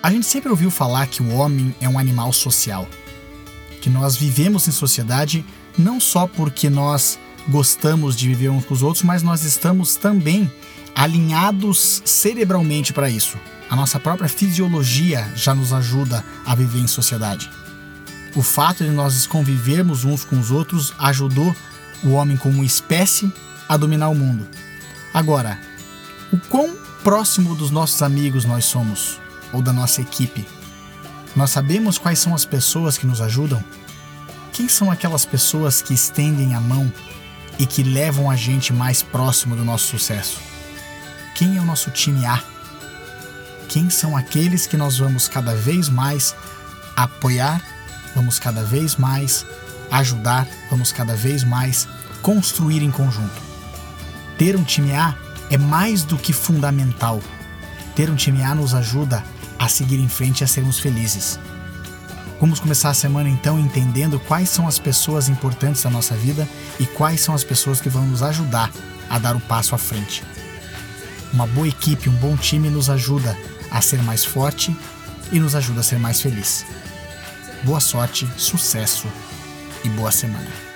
A gente sempre ouviu falar que o homem é um animal social, que nós vivemos em sociedade não só porque nós gostamos de viver uns com os outros, mas nós estamos também alinhados cerebralmente para isso. A nossa própria fisiologia já nos ajuda a viver em sociedade. O fato de nós convivermos uns com os outros ajudou o homem como espécie a dominar o mundo. Agora, o quão próximo dos nossos amigos nós somos? Ou da nossa equipe? Nós sabemos quais são as pessoas que nos ajudam? Quem são aquelas pessoas que estendem a mão e que levam a gente mais próximo do nosso sucesso? Quem é o nosso time A? Quem são aqueles que nós vamos cada vez mais apoiar, vamos cada vez mais ajudar, vamos cada vez mais construir em conjunto? Ter um time A é mais do que fundamental. Ter um time A nos ajuda a seguir em frente e a sermos felizes. Vamos começar a semana então entendendo quais são as pessoas importantes da nossa vida e quais são as pessoas que vão nos ajudar a dar o passo à frente. Uma boa equipe, um bom time nos ajuda a ser mais forte e nos ajuda a ser mais feliz. Boa sorte, sucesso e boa semana.